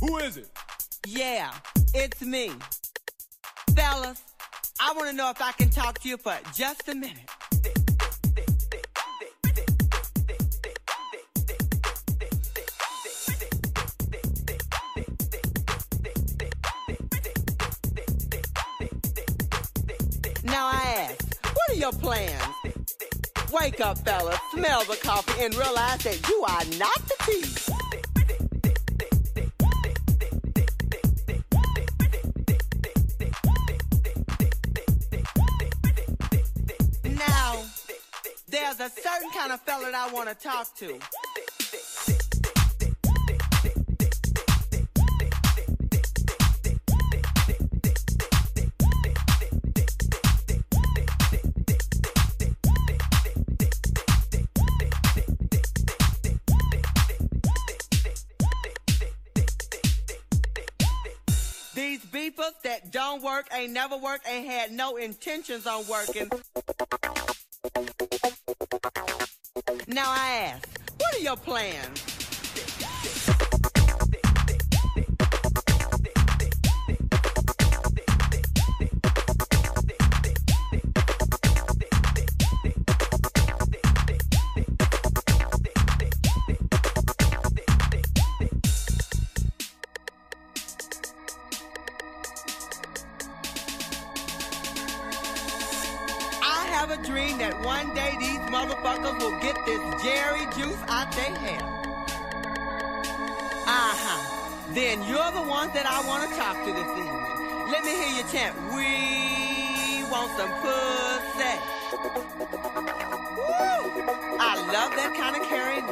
Who is it? Yeah, it's me. Fellas, I want to know if I can talk to you for just a minute. Now I ask, what are your plans? Wake up, fellas, smell the coffee, and realize that you are not the tea. Certain kind of fella that I want to talk to. These beepers that don't work, ain't never worked, ain't had no intentions on working. Now I ask, what are your plans? Hear we want some pussy. Woo! I love that kind of carrying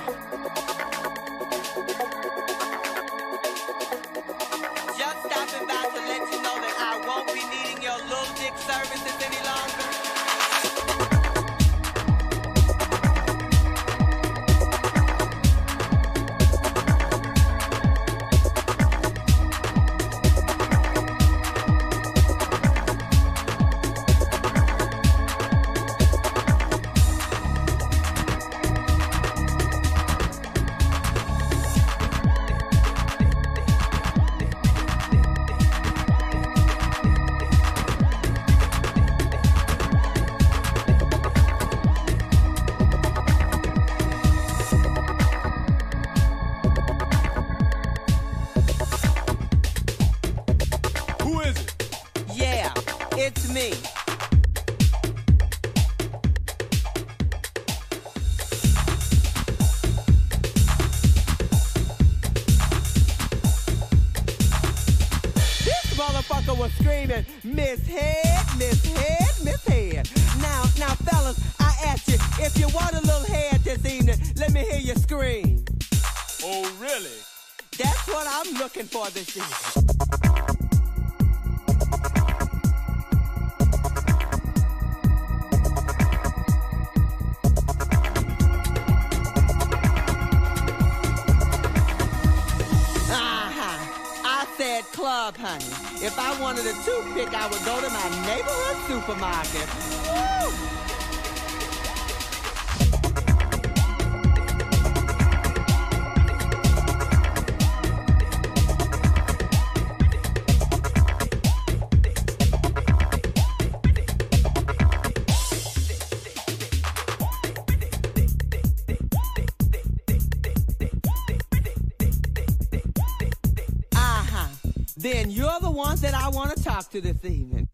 Then you're the ones that I want to talk to this evening.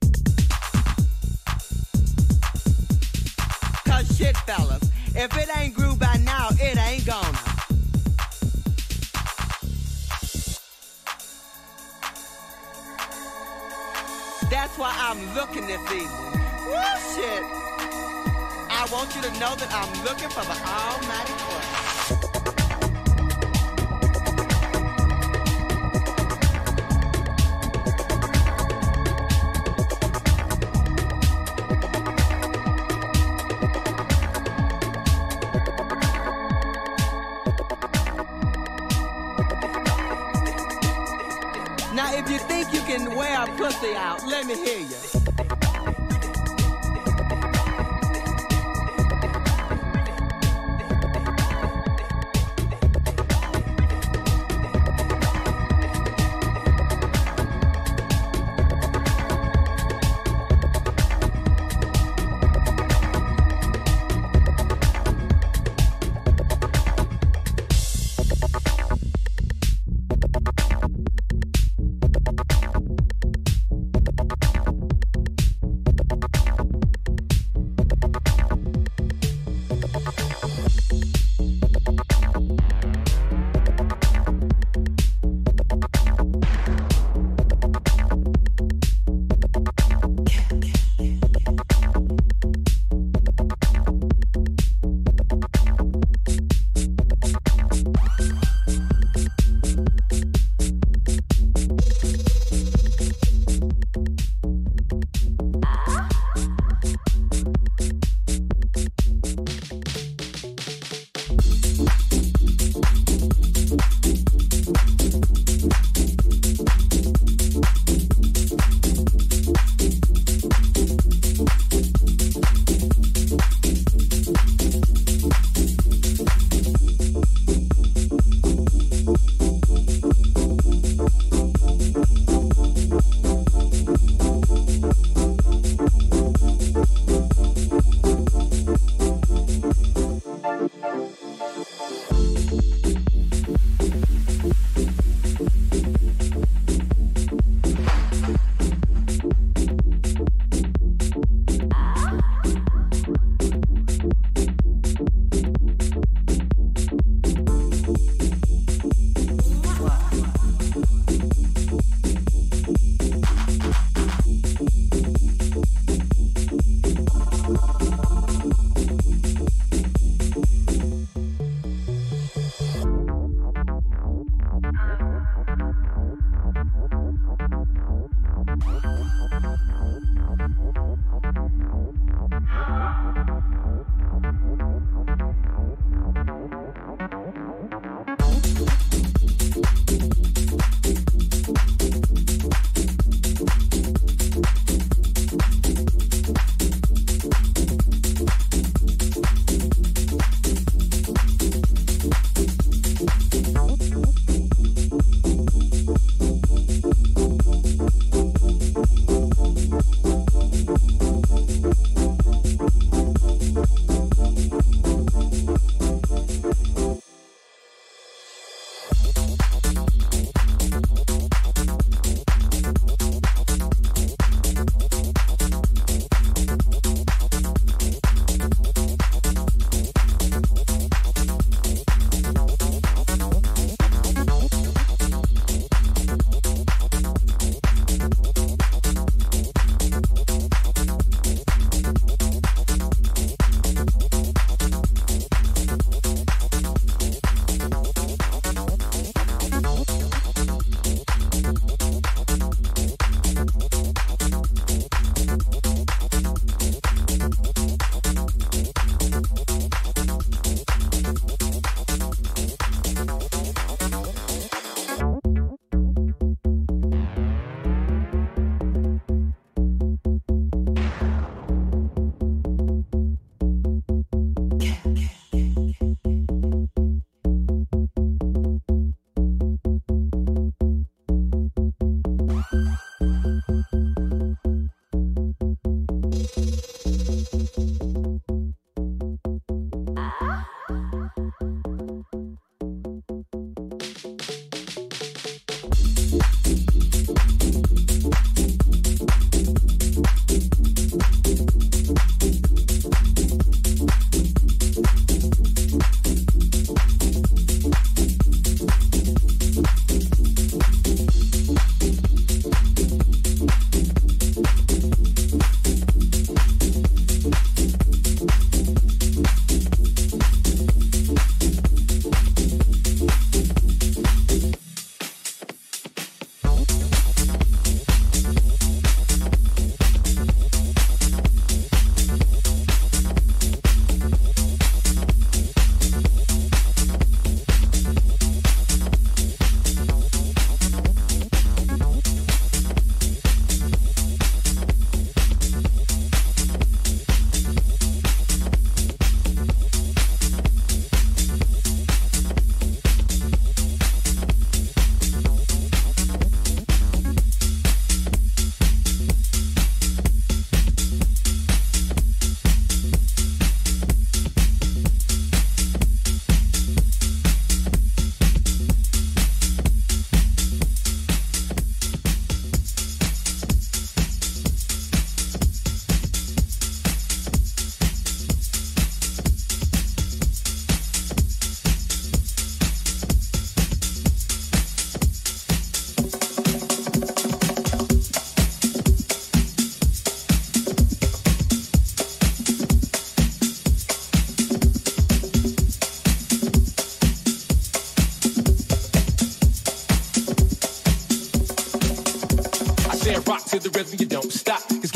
Cause shit, fellas, if it ain't grew by now, it ain't gonna. That's why I'm looking this evening. Woo, shit. I want you to know that I'm looking for the almighty one. Pussy out, let me hear you.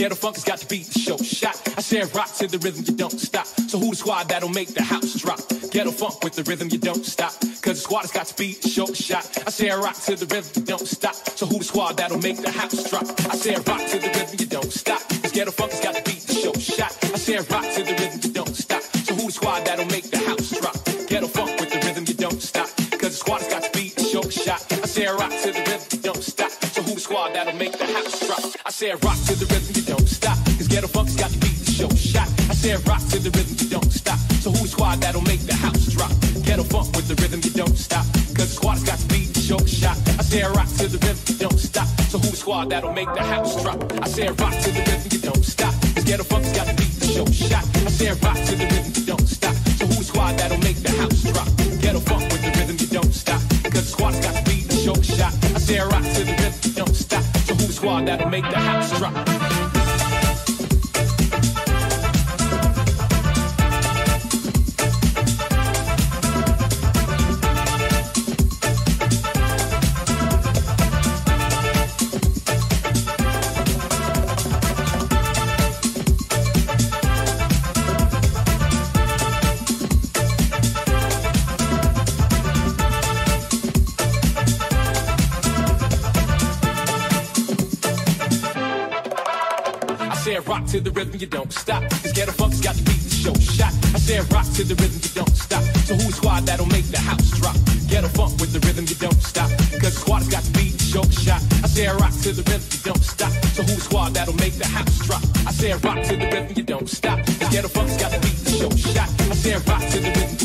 Ghetto funk has got to beat the show shot. I said rock to the rhythm, you don't stop. So who the squad that'll make the house drop? Ghetto funk with the rhythm, you don't stop. Cause the squad has got to beat the show shot. I said rock to the rhythm, you don't stop. So who the squad that'll make the house drop? I said rock to the rhythm, you don't stop. Cause ghetto funk has got to beat the show shot. I said rock to the rhythm, you don't stop. So who the squad that'll make the house drop? Ghetto funk with the rhythm, you don't stop. Cause the squad has got to beat the show shot. I said rock to the rhythm, you don't stop. So who the squad that'll make the house drop? I said rock Rock to the rhythm, you don't stop. Cause ghetto funk has got to beat show shot. I said rock to the rhythm, you don't stop. So who the squad that'll make the house drop? Ghetto funk with the rhythm, you don't stop. Squad got to beat show shot. I said rock to the rhythm, you don't stop. So who the squad that'll make the house drop? To the rhythm, you don't stop. Cause ghetto funk has got to beat the show shot. I said rock to the rhythm, you don't stop. So who's squad that'll make the house drop? Ghetto funk with the rhythm, you don't stop. Cause squad's got to beat the show shot. I said rock to the rhythm, you don't stop. So who's squad that'll make the house drop? I said rock to the rhythm, you don't stop. Cause ghetto funk has got to beat the show shot. I said rock to the rhythm,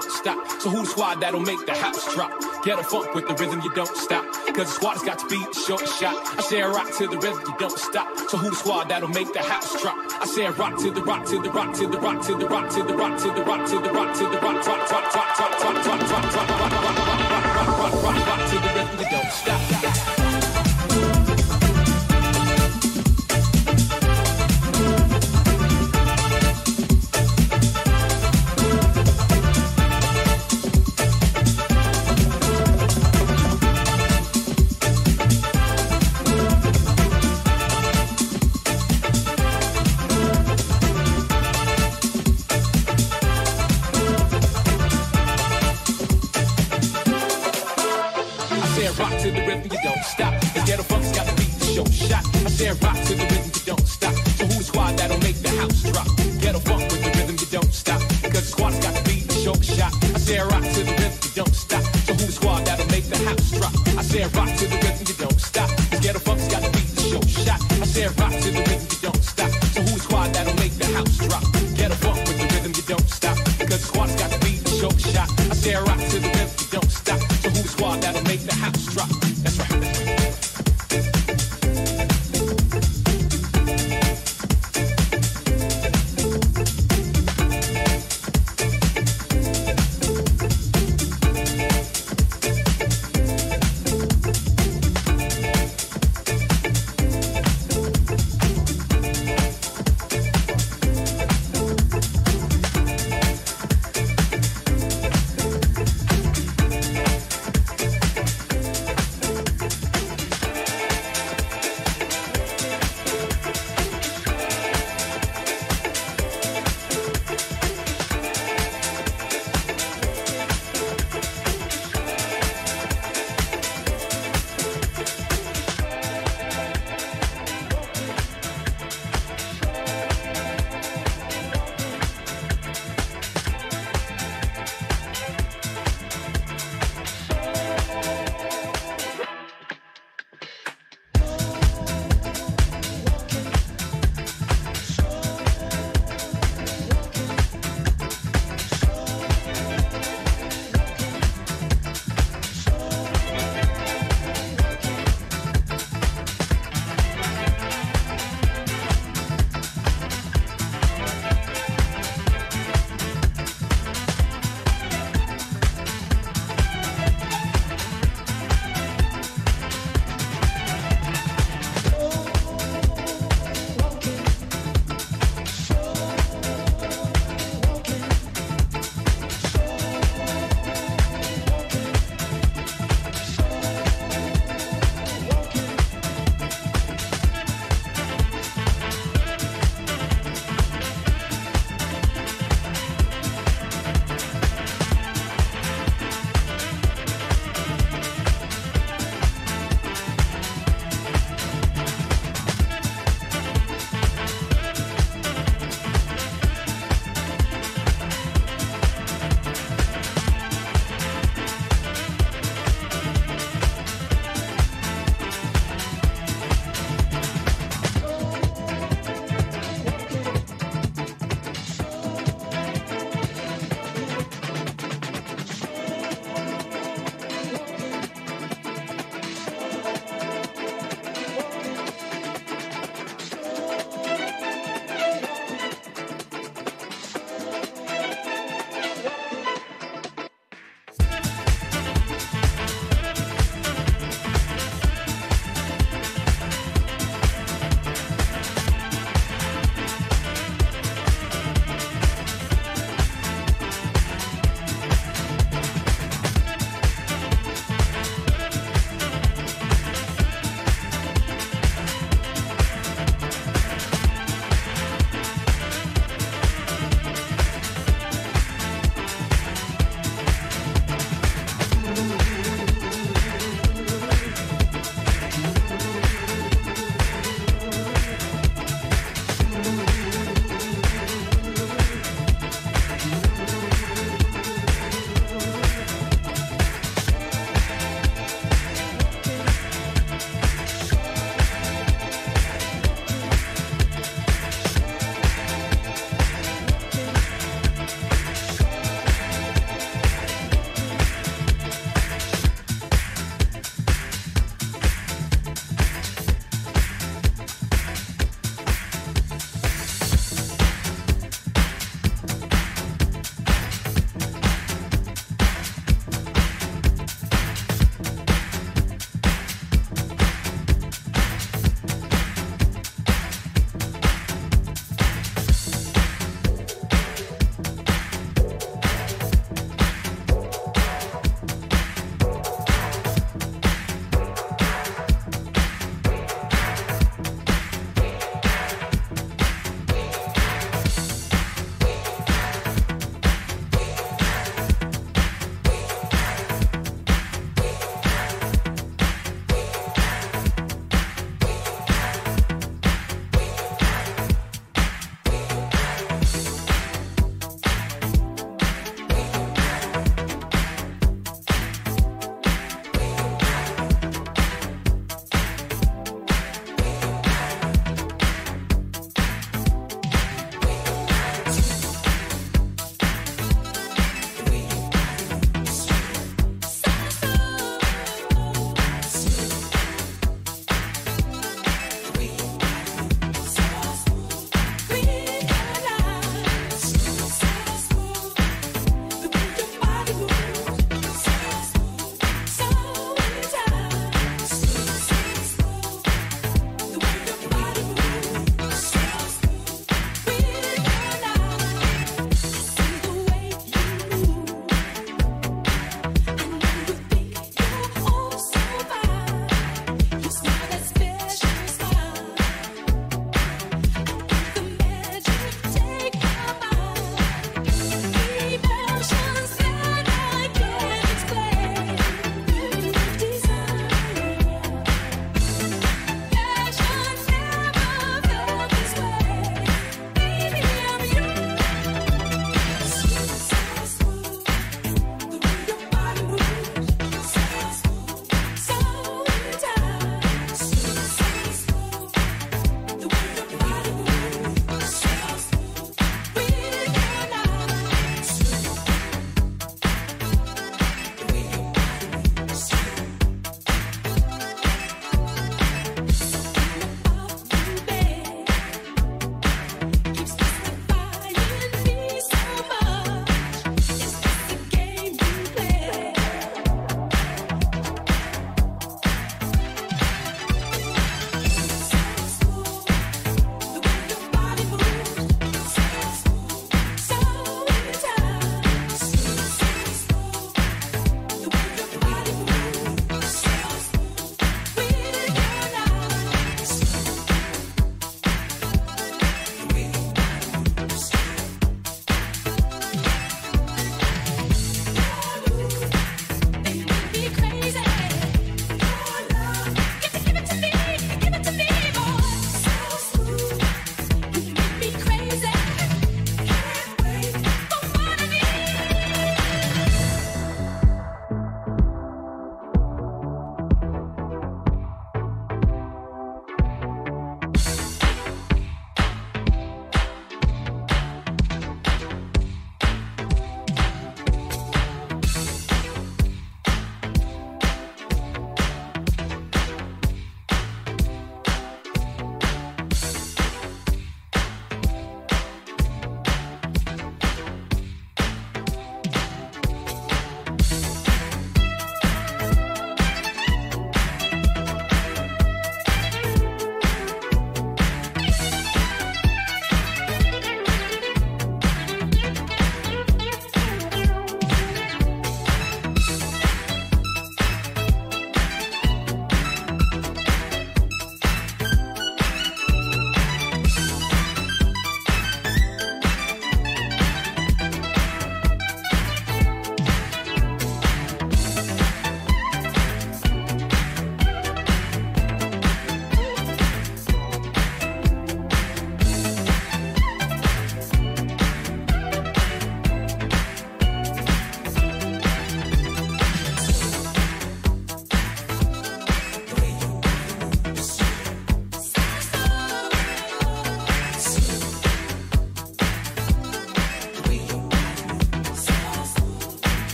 don't stop. So who's the squad that'll make the house drop? Ghetto funk with the rhythm, you don't stop. Cause the squad has got to beat the show shot. I said rock to the rhythm, you don't stop. So who's the squad that'll make the house drop? I said rock to the rock to the rock to the rock to the rock to the rock to the rock to the rock to the rock rock rock rock rock rock rock rock rock rock rock rock rock rock rock to the rhythm, you don't stop. I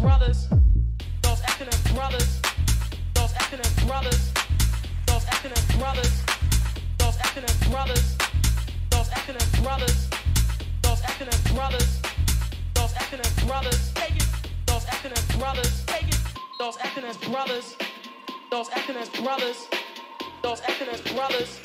brothers, those acronym brothers, those acronym brothers, those acronym brothers, those acronym brothers, those acronym brothers, those acronym brothers, those acronym brothers, take it, those acronym brothers, take it, those acronym brothers, those acronym brothers, those acronym brothers.